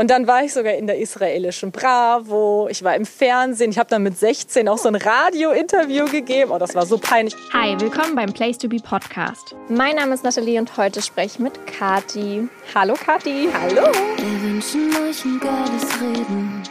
Und dann war ich sogar in der israelischen Bravo, ich war im Fernsehen, ich habe dann mit 16 auch so ein Radio-Interview gegeben. Oh, das war so peinlich. Hi, willkommen beim Place to Be Podcast. Mein Name ist Nathalie und heute spreche ich mit Kati. Hallo Kati. Hallo. Wir wünschen euch ein geiles Reden.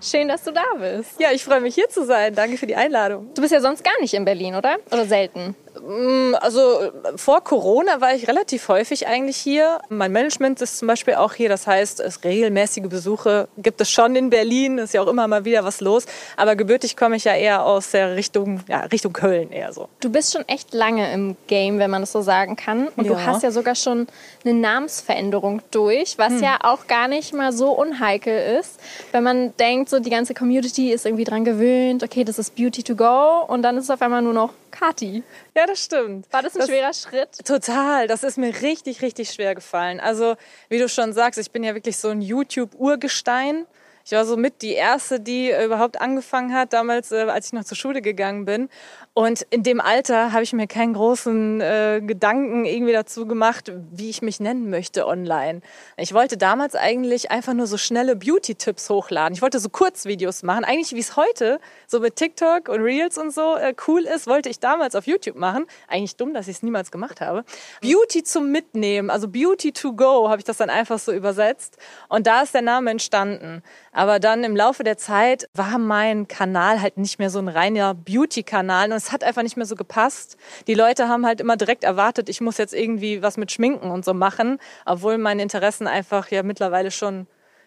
Schön, dass du da bist. Ja, ich freue mich hier zu sein. Danke für die Einladung. Du bist ja sonst gar nicht in Berlin, oder? Oder selten? Mm, also vor Corona war ich relativ häufig eigentlich hier. Mein Management ist zum Beispiel auch hier. Das heißt, es regelmäßige Besuche gibt es schon in Berlin. Ist ja auch immer mal wieder was los. Aber gebürtig komme ich ja eher aus der Richtung, ja, Richtung Köln eher so. Du bist schon echt lange im Game, wenn man das so sagen kann. Und Ja. du hast ja sogar schon eine Namensveränderung durch, was Hm. ja auch gar nicht mal so unheikel ist. Wenn man denkt, so die ganze Community ist irgendwie dran gewöhnt, okay, das ist Beauty to go und dann ist es auf einmal nur noch Kati. Ja, das stimmt. War das ein schwerer Schritt? Total, das ist mir richtig, richtig schwer gefallen. Also, wie du schon sagst, ich bin ja wirklich so ein YouTube-Urgestein. Ich war so mit die erste, die äh, überhaupt angefangen hat, damals, äh, als ich noch zur Schule gegangen bin. Und in dem Alter habe ich mir keinen großen äh, Gedanken irgendwie dazu gemacht, wie ich mich nennen möchte online. Ich wollte damals eigentlich einfach nur so schnelle Beauty-Tipps hochladen. Ich wollte so Kurzvideos machen. Eigentlich wie es heute so mit TikTok und Reels und so äh, cool ist, wollte ich damals auf YouTube machen. Eigentlich dumm, dass ich es niemals gemacht habe. Beauty zum Mitnehmen, also Beauty to go, habe ich das dann einfach so übersetzt. Und da ist der Name entstanden. Aber dann im Laufe der Zeit war mein Kanal halt nicht mehr so ein reiner Beauty-Kanal und es hat einfach nicht mehr so gepasst. Die Leute haben halt immer direkt erwartet, ich muss jetzt irgendwie was mit Schminken und so machen, obwohl meine Interessen einfach ja mittlerweile schon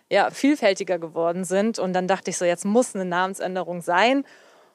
ja, vielfältiger geworden sind. Und dann dachte ich so, jetzt muss eine Namensänderung sein.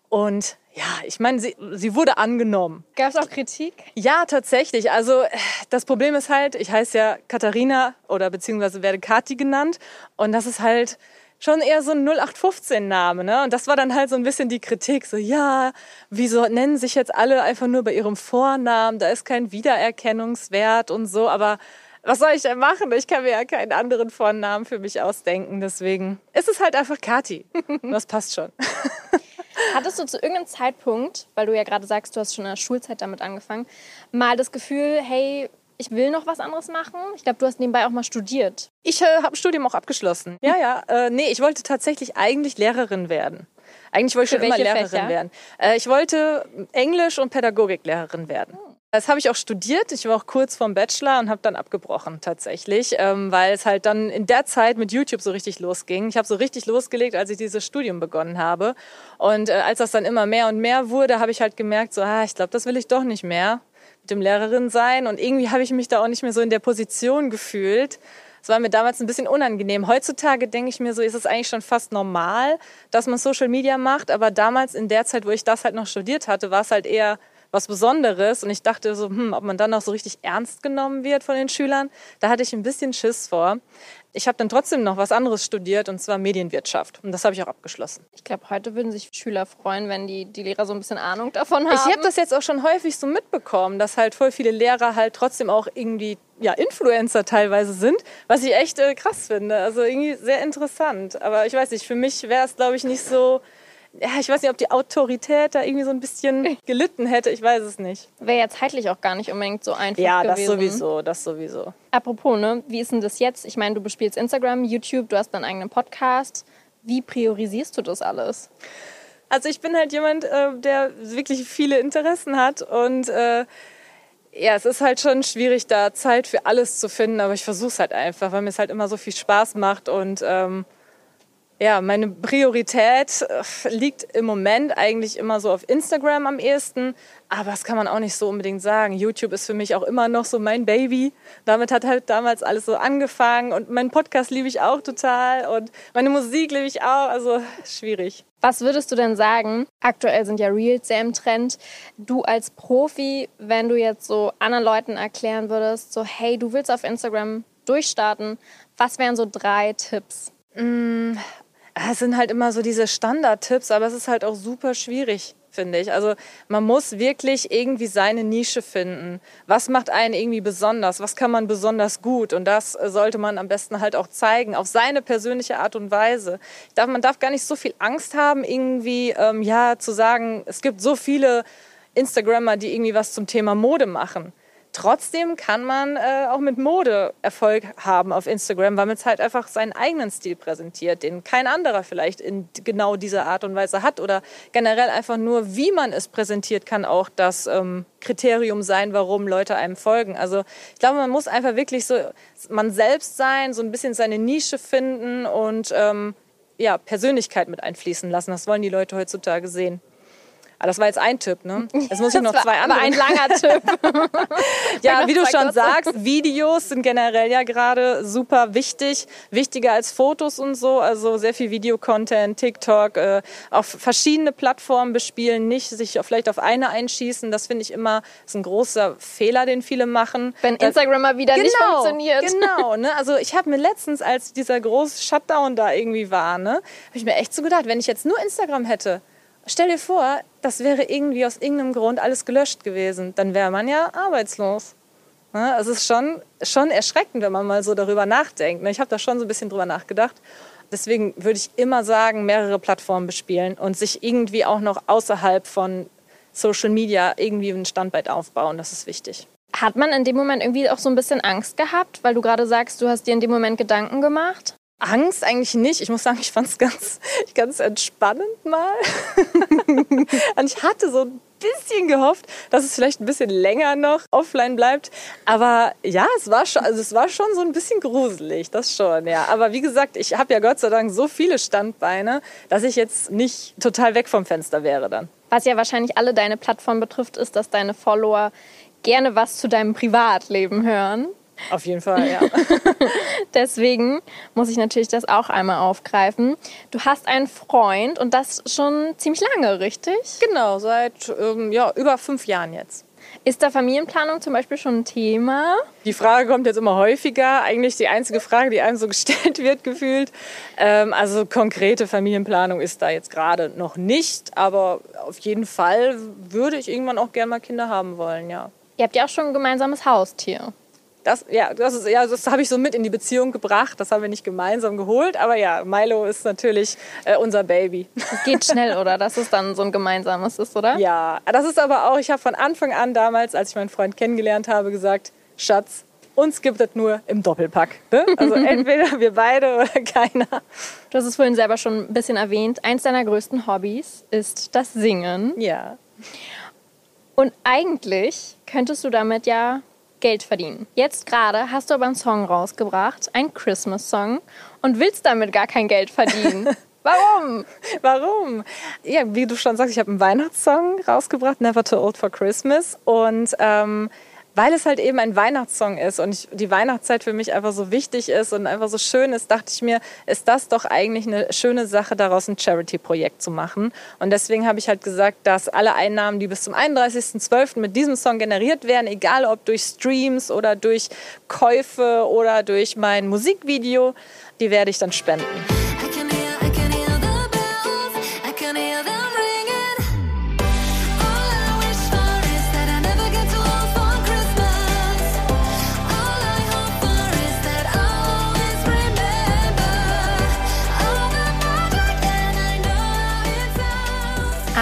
Und ja, ich meine, sie, sie wurde angenommen. Gab es auch Kritik? Ja, tatsächlich. Also das Problem ist halt, ich heiße ja Katharina oder beziehungsweise werde Kati genannt. Und das ist halt schon eher so ein 0815-Name. Ne? Und das war dann halt so ein bisschen die Kritik. So, ja, wieso nennen sich jetzt alle einfach nur bei ihrem Vornamen? Da ist kein Wiedererkennungswert und so. Aber was soll ich denn machen? Ich kann mir ja keinen anderen Vornamen für mich ausdenken. Deswegen ist es halt einfach Kati. Das passt schon. Hattest du zu irgendeinem Zeitpunkt, weil du ja gerade sagst, du hast schon in der Schulzeit damit angefangen, mal das Gefühl, hey, ich will noch was anderes machen? Ich glaube, du hast nebenbei auch mal studiert. Ich äh, habe Studium auch abgeschlossen. Ja, ja. Äh, nee, ich wollte tatsächlich eigentlich Lehrerin werden. Eigentlich wollte ich schon immer Lehrerin Fächer? werden. Äh, ich wollte Englisch und Pädagogiklehrerin werden. Das habe ich auch studiert. Ich war auch kurz vorm Bachelor und habe dann abgebrochen tatsächlich, ähm, weil es halt dann in der Zeit mit YouTube so richtig losging. Ich habe so richtig losgelegt, als ich dieses Studium begonnen habe. Und äh, als das dann immer mehr und mehr wurde, habe ich halt gemerkt, so, ah, ich glaube, das will ich doch nicht mehr dem Lehrerin sein. Und irgendwie habe ich mich da auch nicht mehr so in der Position gefühlt. Es war mir damals ein bisschen unangenehm. Heutzutage denke ich mir so, ist es eigentlich schon fast normal, dass man Social Media macht. Aber damals in der Zeit, wo ich das halt noch studiert hatte, war es halt eher was Besonderes. Und ich dachte so, hm, ob man dann auch so richtig ernst genommen wird von den Schülern. Da hatte ich ein bisschen Schiss vor. Ich habe dann trotzdem noch was anderes studiert, und zwar Medienwirtschaft. Und das habe ich auch abgeschlossen. Ich glaube, heute würden sich Schüler freuen, wenn die, die Lehrer so ein bisschen Ahnung davon haben. Ich habe das jetzt auch schon häufig so mitbekommen, dass halt voll viele Lehrer halt trotzdem auch irgendwie ja, Influencer teilweise sind, was ich echt äh, krass finde. Also irgendwie sehr interessant. Aber ich weiß nicht, für mich wäre es, glaube ich, nicht so. Ja, ich weiß nicht, ob die Autorität da irgendwie so ein bisschen gelitten hätte. Ich weiß es nicht. Wäre ja zeitlich auch gar nicht unbedingt so einfach Ja, das gewesen. sowieso, das sowieso. Apropos, ne, wie ist denn das jetzt? Ich meine, du bespielst Instagram, YouTube, du hast deinen eigenen Podcast. Wie priorisierst du das alles? Also ich bin halt jemand, äh, der wirklich viele Interessen hat und äh, ja, es ist halt schon schwierig, da Zeit für alles zu finden, aber ich versuche es halt einfach, weil mir es halt immer so viel Spaß macht und ähm, ja, meine Priorität äh, liegt im Moment eigentlich immer so auf Instagram am ehesten, aber das kann man auch nicht so unbedingt sagen. YouTube ist für mich auch immer noch so mein Baby. Damit hat halt damals alles so angefangen und meinen Podcast liebe ich auch total und meine Musik liebe ich auch, also schwierig. Was würdest du denn sagen? Aktuell sind ja Reels sehr im Trend. Du als Profi, wenn du jetzt so anderen Leuten erklären würdest, so hey, du willst auf Instagram durchstarten, was wären so drei Tipps? Es sind halt immer so diese Standardtipps, aber es ist halt auch super schwierig, finde ich. Also man muss wirklich irgendwie seine Nische finden. Was macht einen irgendwie besonders? Was kann man besonders gut? Und das sollte man am besten halt auch zeigen, auf seine persönliche Art und Weise. Darf, man darf gar nicht so viel Angst haben, irgendwie ähm, ja zu sagen, es gibt so viele Instagrammer, die irgendwie was zum Thema Mode machen. Trotzdem kann man äh, auch mit Mode Erfolg haben auf Instagram, weil man es halt einfach seinen eigenen Stil präsentiert, den kein anderer vielleicht in genau dieser Art und Weise hat. Oder generell einfach nur, wie man es präsentiert, kann auch das ähm, Kriterium sein, warum Leute einem folgen. Also ich glaube, man muss einfach wirklich so man selbst sein, so ein bisschen seine Nische finden und ähm, ja, Persönlichkeit mit einfließen lassen. Das wollen die Leute heutzutage sehen. Ah, das war jetzt ein Tipp, ne? Jetzt muss ich noch zwei andere. Aber ein langer Tipp. ja, wie du schon sagst, Videos sind generell ja gerade super wichtig, wichtiger als Fotos und so. Also sehr viel Videocontent, TikTok, äh, auf verschiedene Plattformen bespielen, nicht sich vielleicht auf eine einschießen. Das finde ich immer ist ein großer Fehler, den viele machen. Wenn Instagram mal wieder genau, nicht funktioniert. Genau, ne? Also ich habe mir letztens, als dieser große Shutdown da irgendwie war, ne, habe ich mir echt so gedacht, wenn ich jetzt nur Instagram hätte, stell dir vor, das wäre irgendwie aus irgendeinem Grund alles gelöscht gewesen. Dann wäre man ja arbeitslos. Ne? Es ist schon, schon erschreckend, wenn man mal so darüber nachdenkt. Ne? Ich habe da schon so ein bisschen drüber nachgedacht. Deswegen würde ich immer sagen, mehrere Plattformen bespielen und sich irgendwie auch noch außerhalb von Social Media irgendwie ein Standbein aufbauen. Das ist wichtig. Hat man in dem Moment irgendwie auch so ein bisschen Angst gehabt, weil du gerade sagst, du hast dir in dem Moment Gedanken gemacht? Angst eigentlich nicht. Ich muss sagen, ich fand es ganz, ganz entspannend mal. und ich hatte so ein bisschen gehofft, dass es vielleicht ein bisschen länger noch offline bleibt. Aber ja, es war schon, also es war schon so ein bisschen gruselig, das schon, ja. Aber wie gesagt, ich habe ja Gott sei Dank so viele Standbeine, dass ich jetzt nicht total weg vom Fenster wäre dann. Was ja wahrscheinlich alle deine Plattformen betrifft, ist, dass deine Follower gerne was zu deinem Privatleben hören. Auf jeden Fall, ja. Deswegen muss ich natürlich das auch einmal aufgreifen. Du hast einen Freund und das schon ziemlich lange, richtig? Genau, seit ähm, ja, über fünf Jahren jetzt. Ist da Familienplanung zum Beispiel schon ein Thema? Die Frage kommt jetzt immer häufiger. Eigentlich die einzige Frage, die einem so gestellt wird, gefühlt. Ähm, also konkrete Familienplanung ist da jetzt gerade noch nicht. Aber auf jeden Fall würde ich irgendwann auch gerne mal Kinder haben wollen, ja. Ihr habt ja auch schon ein gemeinsames Haustier. Das, ja, das, ist, ja, das habe ich so mit in die Beziehung gebracht. Das haben wir nicht gemeinsam geholt. Aber ja, Milo ist natürlich äh, unser Baby. Das geht schnell, oder? Dass es dann so ein gemeinsames ist, oder? Ja, das ist aber auch, ich habe von Anfang an damals, als ich meinen Freund kennengelernt habe, gesagt, Schatz, uns gibt es nur im Doppelpack. Ne? Also entweder wir beide oder keiner. Du hast es vorhin selber schon ein bisschen erwähnt. Eins deiner größten Hobbys ist das Singen. Ja. Und eigentlich könntest du damit ja Geld verdienen. Jetzt gerade hast du aber einen Song rausgebracht, einen Christmas-Song, und willst damit gar kein Geld verdienen. Warum? Warum? Ja, wie du schon sagst, ich habe einen Weihnachtssong rausgebracht, Never Too Old for Christmas. Und ähm, weil es halt eben ein Weihnachtssong ist und ich, die Weihnachtszeit für mich einfach so wichtig ist und einfach so schön ist, dachte ich mir, ist das doch eigentlich eine schöne Sache, daraus ein Charity-Projekt zu machen. Und deswegen habe ich halt gesagt, dass alle Einnahmen, die bis zum 31.12. mit diesem Song generiert werden, egal ob durch Streams oder durch Käufe oder durch mein Musikvideo, die werde ich dann spenden.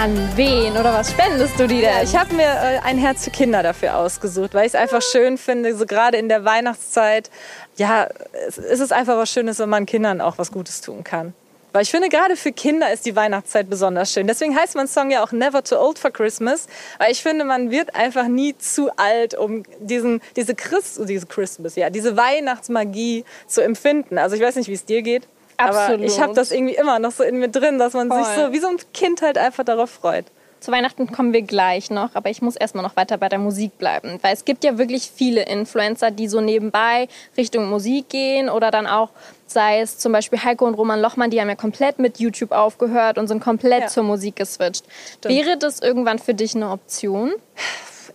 An wen oder was spendest du die denn? ich habe mir äh, ein Herz für Kinder dafür ausgesucht, weil ich es einfach schön finde, so gerade in der Weihnachtszeit. Ja, es ist einfach was Schönes, wenn man Kindern auch was Gutes tun kann. Weil ich finde, gerade für Kinder ist die Weihnachtszeit besonders schön. Deswegen heißt mein Song ja auch Never Too Old for Christmas. Weil ich finde, man wird einfach nie zu alt, um diesen, diese, Christ, diese Christmas, ja, diese Weihnachtsmagie zu empfinden. Also ich weiß nicht, wie es dir geht. Absolut. Aber ich habe das irgendwie immer noch so in mir drin, dass man Voll. sich so wie so ein Kind halt einfach darauf freut. Zu Weihnachten kommen wir gleich noch, aber ich muss erstmal noch weiter bei der Musik bleiben. Weil es gibt ja wirklich viele Influencer, die so nebenbei Richtung Musik gehen oder dann auch, sei es zum Beispiel Heiko und Roman Lochmann, die haben ja komplett mit YouTube aufgehört und sind komplett ja. zur Musik geswitcht. Stimmt. Wäre das irgendwann für dich eine Option?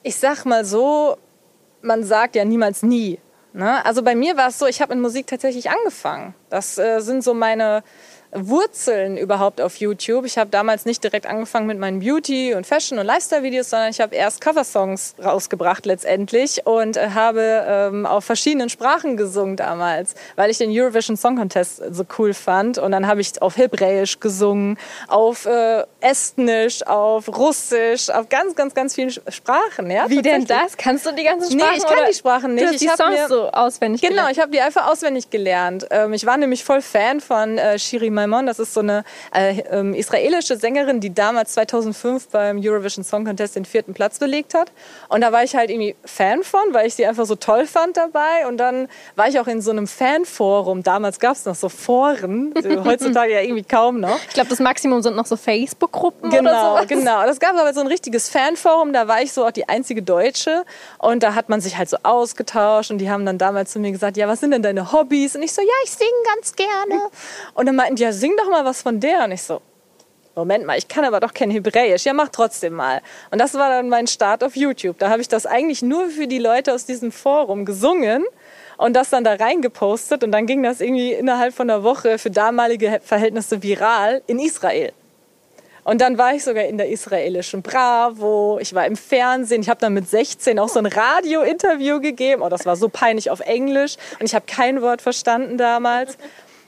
Ich sag mal so, man sagt ja niemals nie. Ne? Also bei mir war es so, ich habe mit Musik tatsächlich angefangen. Das äh, sind so meine Wurzeln überhaupt auf YouTube. Ich habe damals nicht direkt angefangen mit meinen Beauty- und Fashion- und Lifestyle-Videos, sondern ich habe erst Coversongs rausgebracht letztendlich und äh, habe ähm, auf verschiedenen Sprachen gesungen damals, weil ich den Eurovision Song Contest so cool fand. Und dann habe ich auf Hebräisch gesungen, auf äh, Estnisch, auf Russisch, auf ganz, ganz, ganz vielen Sprachen. Ja, Wie denn das? Kannst du die ganzen Sprachen? Nee, ich kann oder? die Sprachen nicht. Du hast Ich die Songs mir- so auswendig Genau, gelernt. ich habe die einfach auswendig gelernt. Ähm, ich war nämlich voll Fan von äh, Shiri Maimon. Das ist so eine äh, ähm, israelische Sängerin, die damals 2005 beim Eurovision Song Contest den vierten Platz belegt hat. Und da war ich halt irgendwie Fan von, weil ich sie einfach so toll fand dabei. Und dann war ich auch in so einem Fanforum. Damals gab es noch so Foren, heutzutage ja irgendwie kaum noch. Ich glaube, das Maximum sind noch so Facebook-Gruppen oder Genau, sowas. genau. Das gab aber so ein richtiges Fanforum, da war ich so auch die einzige Deutsche und da hat man sich halt so ausgetauscht und die haben dann damals zu mir gesagt, ja, was sind denn deine Hobbys? Und ich so, ja, ich singe ganz gerne. Und dann meinten die, sing doch mal was von der. Und ich so, Moment mal, ich kann aber doch kein Hebräisch. Ja, mach trotzdem mal. Und das war dann mein Start auf YouTube. Da habe ich das eigentlich nur für die Leute aus diesem Forum gesungen und das dann da reingepostet. Und dann ging das irgendwie innerhalb von einer Woche für damalige Verhältnisse viral in Israel. Und dann war ich sogar in der israelischen Bravo, ich war im Fernsehen, ich habe dann mit 16 auch so ein Radio-Interview gegeben. Oh, das war so peinlich auf Englisch und ich habe kein Wort verstanden damals.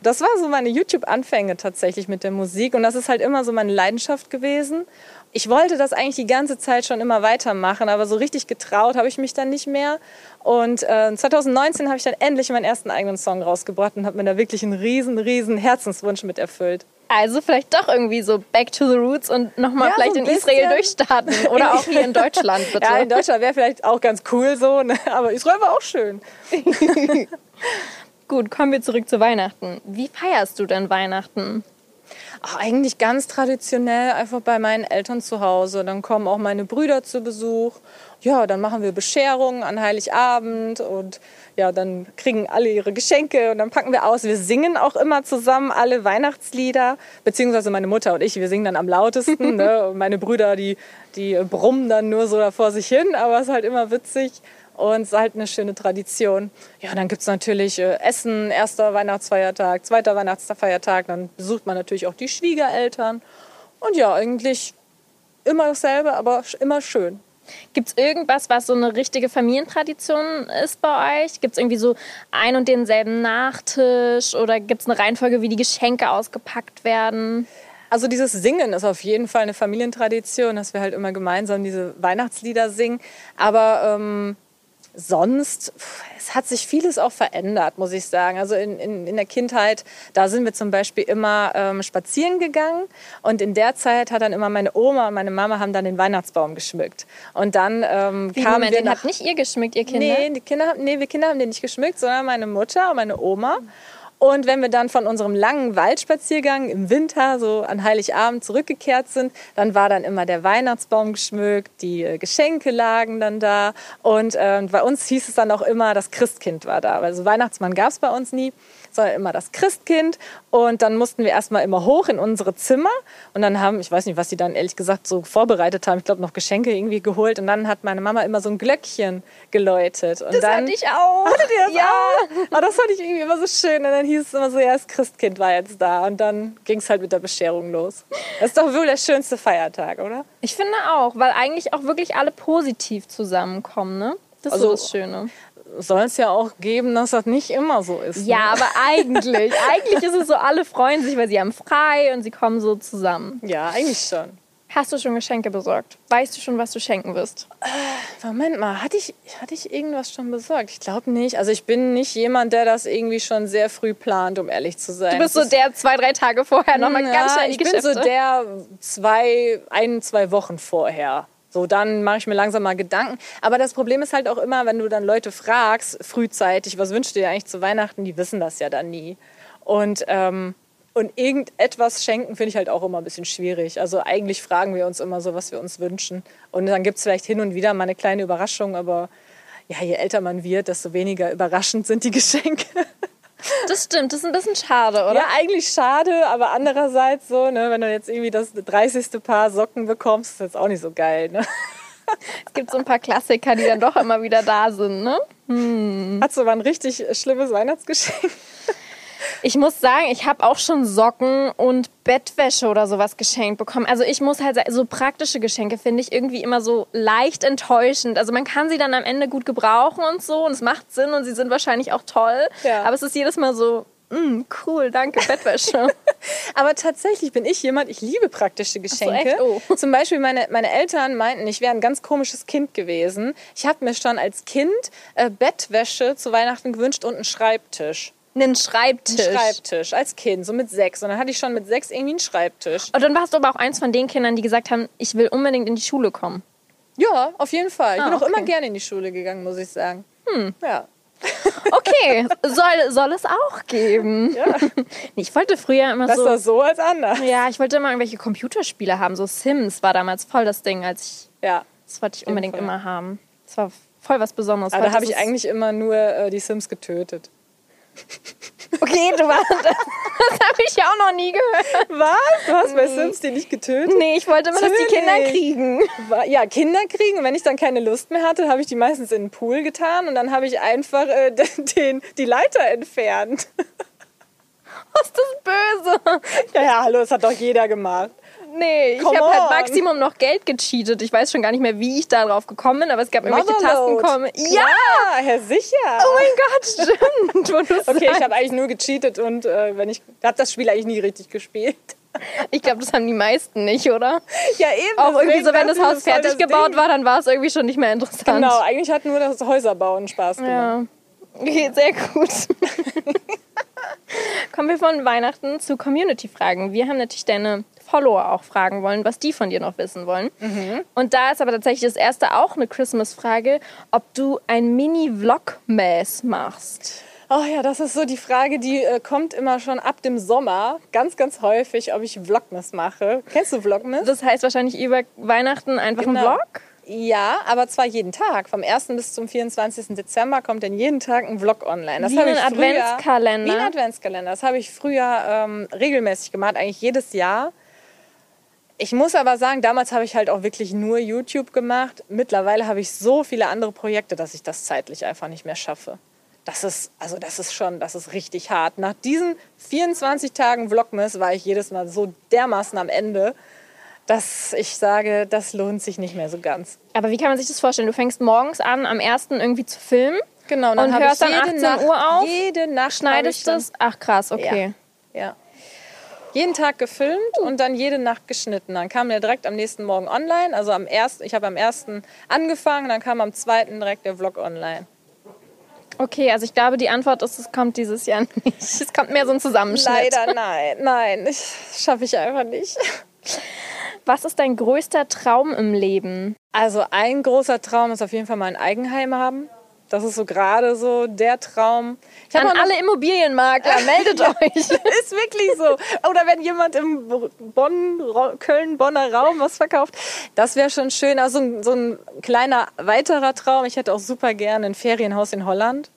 Das war so meine YouTube-Anfänge tatsächlich mit der Musik und das ist halt immer so meine Leidenschaft gewesen. Ich wollte das eigentlich die ganze Zeit schon immer weitermachen, aber so richtig getraut habe ich mich dann nicht mehr. Und äh, 2019 habe ich dann endlich meinen ersten eigenen Song rausgebracht und habe mir da wirklich einen riesen, riesen Herzenswunsch mit erfüllt. Also vielleicht doch irgendwie so back to the roots und nochmal Ja, vielleicht so in Israel durchstarten. Oder auch hier in Deutschland, bitte. Ja, in Deutschland wäre vielleicht auch ganz cool so, ne? aber Israel war auch schön. Gut, kommen wir zurück zu Weihnachten. Wie feierst du denn Weihnachten? Ach, eigentlich ganz traditionell, einfach bei meinen Eltern zu Hause. Dann kommen auch meine Brüder zu Besuch. Ja, dann machen wir Bescherungen an Heiligabend und ja, dann kriegen alle ihre Geschenke und dann packen wir aus. Wir singen auch immer zusammen alle Weihnachtslieder, beziehungsweise meine Mutter und ich, wir singen dann am lautesten. ne? Meine Brüder, die, die brummen dann nur so da vor sich hin, aber es ist halt immer witzig. Und es ist halt eine schöne Tradition. Ja, dann gibt es natürlich äh, Essen, erster Weihnachtsfeiertag, zweiter Weihnachtsfeiertag. Dann besucht man natürlich auch die Schwiegereltern. Und ja, eigentlich immer dasselbe, aber immer schön. Gibt es irgendwas, was so eine richtige Familientradition ist bei euch? Gibt es irgendwie so ein und denselben Nachtisch? Oder gibt es eine Reihenfolge, wie die Geschenke ausgepackt werden? Also dieses Singen ist auf jeden Fall eine Familientradition, dass wir halt immer gemeinsam diese Weihnachtslieder singen. Aber ähm, sonst, es hat sich vieles auch verändert, muss ich sagen. Also in, in, in der Kindheit, da sind wir zum Beispiel immer ähm, spazieren gegangen und in der Zeit hat dann immer meine Oma und meine Mama haben dann den Weihnachtsbaum geschmückt. Und dann ähm, Wie, kamen Moment, wir den nach habt nicht ihr geschmückt, ihr Kinder? Nee, die Kinder, haben- nee, wir Kinder haben den nicht geschmückt, sondern meine Mutter und meine Oma. Und wenn wir dann von unserem langen Waldspaziergang im Winter, so an Heiligabend zurückgekehrt sind, dann war dann immer der Weihnachtsbaum geschmückt, die äh, Geschenke lagen dann da. Und äh, bei uns hieß es dann auch immer, das Christkind war da. Also Weihnachtsmann gab es bei uns nie, sondern immer das Christkind. Und dann mussten wir erstmal immer hoch in unsere Zimmer. Und dann haben, ich weiß nicht, was sie dann ehrlich gesagt so vorbereitet haben, ich glaube noch Geschenke irgendwie geholt. Und dann hat meine Mama immer so ein Glöckchen geläutet. Und Das dann, hatte ich auch. Hattet ihr das Ja. auch? Aber das fand ich irgendwie immer so schön. Und dann hieß es immer so, ja, das Christkind war jetzt da. Und dann ging es halt mit der Bescherung los. Das ist doch wohl der schönste Feiertag, oder? Ich finde auch, weil eigentlich auch wirklich alle positiv zusammenkommen, ne? Das ist Also- so das Schöne. Soll es ja auch geben, dass das nicht immer so ist. Ja, aber eigentlich, eigentlich ist es so, alle freuen sich, weil sie haben frei und sie kommen so zusammen. Ne? Ja, eigentlich schon. Hast du schon Geschenke besorgt? Weißt du schon, was du schenken wirst? Moment mal, hatte ich, hatte ich irgendwas schon besorgt? Ich glaube nicht. Also ich bin nicht jemand, der das irgendwie schon sehr früh plant, um ehrlich zu sein. Du bist Das so der zwei, drei Tage vorher nochmal Ja, ganz schnell in die ich bin Geschäfte. so der zwei, ein, zwei Wochen vorher. So, dann mache ich mir langsam mal Gedanken. Aber das Problem ist halt auch immer, wenn du dann Leute fragst, frühzeitig, was wünschst du dir eigentlich zu Weihnachten, die wissen das ja dann nie. Und, ähm, und irgendetwas schenken finde ich halt auch immer ein bisschen schwierig. Also eigentlich fragen wir uns immer so, was wir uns wünschen. Und dann gibt es vielleicht hin und wieder mal eine kleine Überraschung, aber ja, je älter man wird, desto weniger überraschend sind die Geschenke. das stimmt, das ist ein bisschen schade, oder? Ja, eigentlich schade, aber andererseits so, ne, wenn du jetzt irgendwie das 30. Paar Socken bekommst, ist das auch nicht so geil. Ne? Es gibt so ein paar Klassiker, die dann doch immer wieder da sind, ne? Hast du aber ein richtig schlimmes Weihnachtsgeschenk? Ich muss sagen, ich habe auch schon Socken und Bettwäsche oder sowas geschenkt bekommen. Also ich muss halt sagen, so praktische Geschenke finde ich irgendwie immer so leicht enttäuschend. Also man kann sie dann am Ende gut gebrauchen und so und es macht Sinn und sie sind wahrscheinlich auch toll. Ja. Aber es ist jedes Mal so, mm, cool, danke, Bettwäsche. Aber tatsächlich bin ich jemand, ich liebe praktische Geschenke. echt? Oh. Zum Beispiel meine, meine Eltern meinten, ich wäre ein ganz komisches Kind gewesen. Ich habe mir schon als Kind äh, Bettwäsche zu Weihnachten gewünscht und einen Schreibtisch. Einen Schreibtisch. Einen Schreibtisch als Kind, so mit sechs. Und dann hatte ich schon mit sechs irgendwie einen Schreibtisch. Und dann warst du aber auch eins von den Kindern, die gesagt haben, ich will unbedingt in die Schule kommen. Ja, auf jeden Fall. Ich Ah, bin auch okay. immer gerne in die Schule gegangen, muss ich sagen. Hm. Ja. Okay, soll, soll es auch geben. Ja. Ich wollte früher immer so. Besser so als anders. Ja, ich wollte immer irgendwelche Computerspiele haben. So Sims war damals voll das Ding, als ich. Ja. Das wollte ich unbedingt Fall. immer haben. Das war voll was Besonderes. Aber da habe ich eigentlich immer nur äh, die Sims getötet. Okay, du warst. Das habe ich ja auch noch nie gehört. Was? Du hast bei Sims die nicht getötet? Nee, ich wollte immer, dass die Kinder Natürlich. kriegen. Ja, Kinder kriegen. Und wenn ich dann keine Lust mehr hatte, habe ich die meistens in den Pool getan und dann habe ich einfach äh, den, die Leiter entfernt. Was ist das böse? Ja, ja, hallo, das hat doch jeder gemacht. Nee, ich Come habe halt. Maximum noch Geld gecheatet. Ich weiß schon gar nicht mehr, wie ich da drauf gekommen bin, aber es gab irgendwelche. Tastenkommen. Ja! Ja, Herr sicher. Oh mein Gott, stimmt. Okay, ich sagst. habe eigentlich nur gecheatet und äh, wenn ich habe das Spiel eigentlich nie richtig gespielt. ich glaube, das haben die meisten nicht, oder? Ja, eben. Auch irgendwie so, wenn das ich, Haus fertig das gebaut Ding. war, dann war es irgendwie schon nicht mehr interessant. Genau, eigentlich hat nur das Häuserbauen Spaß gemacht. Ja. Okay, sehr gut. Kommen wir von Weihnachten zu Community-Fragen. Wir haben natürlich deine Follower auch fragen wollen, was die von dir noch wissen wollen. Und da ist aber tatsächlich das erste auch eine Christmas-Frage, ob du ein Mini-Vlog-Mäß machst. Oh ja, das ist so die Frage, die äh, kommt immer schon ab dem Sommer ganz, ganz häufig, ob ich Vlogmas mache. Kennst du Vlogmas? Das heißt wahrscheinlich über Weihnachten einfach ein Genau. Vlog? Ja, aber zwar jeden Tag. Vom 1. bis zum 24. Dezember kommt dann jeden Tag ein Vlog online. Das Wie habe ein ich früher- Adventskalender? Wie ein Adventskalender. Das habe ich früher ähm, regelmäßig gemacht, eigentlich jedes Jahr. Ich muss aber sagen, damals habe ich halt auch wirklich nur YouTube gemacht. Mittlerweile habe ich so viele andere Projekte, dass ich das zeitlich einfach nicht mehr schaffe. Das ist, also das ist schon, das ist richtig hart. Nach diesen 24 Tagen Vlogmas war ich jedes Mal so dermaßen am Ende, dass ich sage, das lohnt sich nicht mehr so ganz. Aber wie kann man sich das vorstellen? Du fängst morgens an, am 1. irgendwie zu filmen, Genau, Und habe hörst dann jede 18 Nacht, Uhr auf, Jede Nacht schneidest dann- das? Ach krass, okay. Ja. Jeden Tag gefilmt und dann jede Nacht geschnitten. Dann kam der direkt am nächsten Morgen online. Also am ersten, ich habe am ersten angefangen, dann kam am zweiten direkt der Vlog online. Okay, also ich glaube, die Antwort ist, es kommt dieses Jahr nicht. Es kommt mehr so ein Zusammenschnitt. Leider nein, nein, ich, schaffe ich einfach nicht. Was ist dein größter Traum im Leben? Also ein großer Traum ist auf jeden Fall mal ein Eigenheim haben. Das ist so gerade so der Traum. Ich An alle Immobilienmakler, meldet euch. ist wirklich so. Oder wenn jemand im Bonn, Köln-Bonner Raum was verkauft, das wäre schon schön. Also so ein kleiner weiterer Traum. Ich hätte auch super gerne ein Ferienhaus in Holland.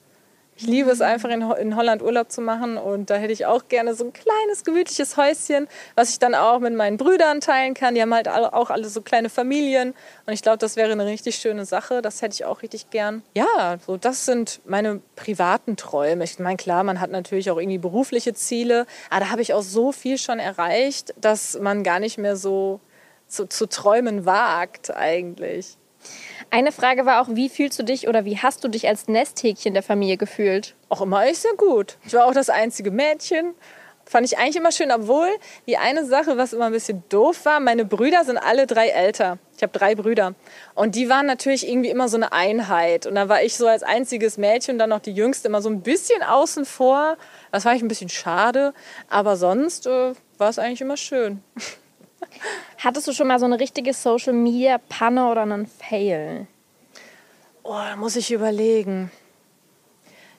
Ich liebe es einfach in, Ho- in Holland Urlaub zu machen und da hätte ich auch gerne so ein kleines gemütliches Häuschen, was ich dann auch mit meinen Brüdern teilen kann. Die haben halt auch alle so kleine Familien und ich glaube, das wäre eine richtig schöne Sache. Das hätte ich auch richtig gern. Ja, so das sind meine privaten Träume. Ich meine, klar, man hat natürlich auch irgendwie berufliche Ziele, aber da habe ich auch so viel schon erreicht, dass man gar nicht mehr so zu, zu träumen wagt eigentlich. Eine Frage war auch, wie fühlst du dich oder wie hast du dich als Nesthäkchen der Familie gefühlt? Auch immer eigentlich sehr gut. Ich war auch das einzige Mädchen. Fand ich eigentlich immer schön, obwohl die eine Sache, was immer ein bisschen doof war, meine Brüder sind alle drei älter. Ich habe drei Brüder. Und die waren natürlich irgendwie immer so eine Einheit. Und da war ich so als einziges Mädchen und dann noch die Jüngste immer so ein bisschen außen vor. Das war ich ein bisschen schade. Aber sonst äh, war es eigentlich immer schön. Hattest du schon mal so eine richtige Social Media Panne oder einen Fail? Oh, da muss ich überlegen.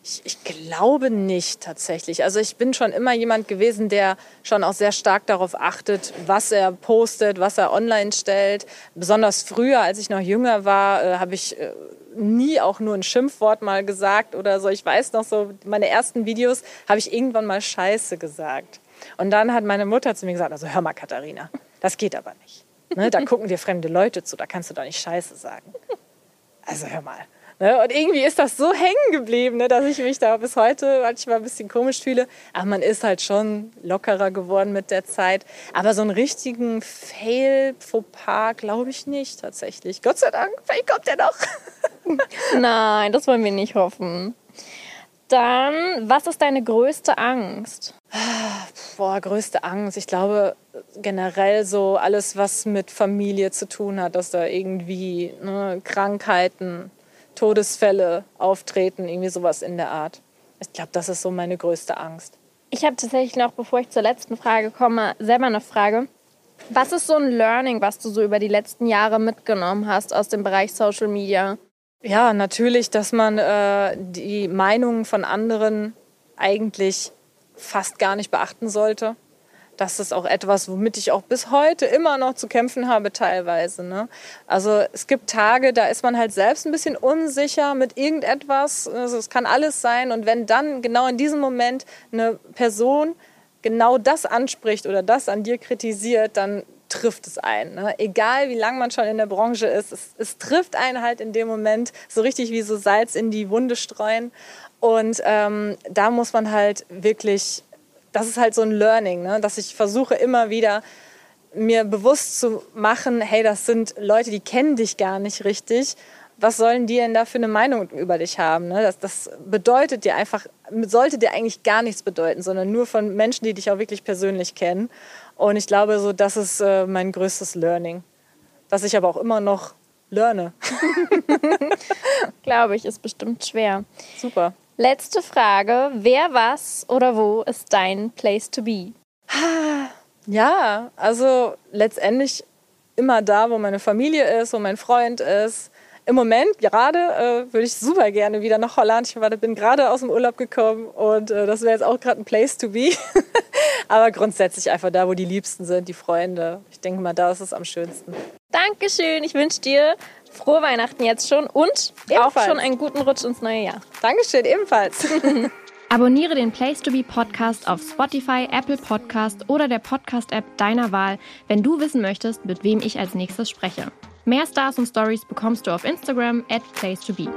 Ich, ich glaube nicht tatsächlich. Also ich bin schon immer jemand gewesen, der schon auch sehr stark darauf achtet, was er postet, was er online stellt. Besonders früher, als ich noch jünger war, äh, habe ich äh, nie auch nur ein Schimpfwort mal gesagt oder so. Ich weiß noch so, meine ersten Videos habe ich irgendwann mal Scheiße gesagt. Und dann hat meine Mutter zu mir gesagt, also hör mal Katharina, das geht aber nicht. Ne, da gucken dir fremde Leute zu, da kannst du doch nicht Scheiße sagen. Also hör mal. Ne? Und irgendwie ist das so hängen geblieben, ne, dass ich mich da bis heute manchmal ein bisschen komisch fühle. Aber man ist halt schon lockerer geworden mit der Zeit. Aber so einen richtigen Fail, Fauxpas, glaube ich nicht tatsächlich. Gott sei Dank, vielleicht kommt der noch. Nein, das wollen wir nicht hoffen. Dann, was ist deine größte Angst? Boah, größte Angst. Ich glaube generell so alles, was mit Familie zu tun hat, dass da irgendwie ne, Krankheiten, Todesfälle auftreten, irgendwie sowas in der Art. Ich glaube, das ist so meine größte Angst. Ich habe tatsächlich noch, bevor ich zur letzten Frage komme, selber eine Frage. Was ist so ein Learning, was du so über die letzten Jahre mitgenommen hast aus dem Bereich Social Media? Ja, natürlich, dass man äh, die Meinungen von anderen eigentlich fast gar nicht beachten sollte. Das ist auch etwas, womit ich auch bis heute immer noch zu kämpfen habe, teilweise. Ne? Also es gibt Tage, da ist man halt selbst ein bisschen unsicher mit irgendetwas. Also es kann alles sein. Und wenn dann genau in diesem Moment eine Person genau das anspricht oder das an dir kritisiert, dann trifft es einen. Ne? Egal wie lange man schon in der Branche ist, es, es, trifft einen halt in dem Moment so richtig wie so Salz in die Wunde streuen. Und ähm, da muss man halt wirklich, das ist halt so ein Learning, ne? dass ich versuche immer wieder mir bewusst zu machen, hey, das sind Leute, die kennen dich gar nicht richtig. Was sollen die denn da für eine Meinung über dich haben? Ne? Das, das bedeutet dir einfach, sollte dir eigentlich gar nichts bedeuten, sondern nur von Menschen, die dich auch wirklich persönlich kennen. Und ich glaube, so das ist äh, mein größtes Learning, was ich aber auch immer noch lerne. glaube ich, ist bestimmt schwer. Super. Letzte Frage: Wer, was oder wo ist dein Place to be? Ja, also letztendlich immer da, wo meine Familie ist, wo mein Freund ist, im Moment gerade äh, würde ich super gerne wieder nach Holland. Ich bin gerade aus dem Urlaub gekommen und äh, das wäre jetzt auch gerade ein Place to be. Aber grundsätzlich einfach da, wo die Liebsten sind, die Freunde. Ich denke mal, da ist es am schönsten. Dankeschön. Ich wünsche dir frohe Weihnachten jetzt schon und ebenfalls. auch schon einen guten Rutsch ins neue Jahr. Dankeschön, ebenfalls. Abonniere den Place to Be Podcast auf Spotify, Apple Podcast oder der Podcast-App deiner Wahl, wenn du wissen möchtest, mit wem ich als nächstes spreche. Mehr Stars und Stories bekommst du auf Instagram at Place to Be.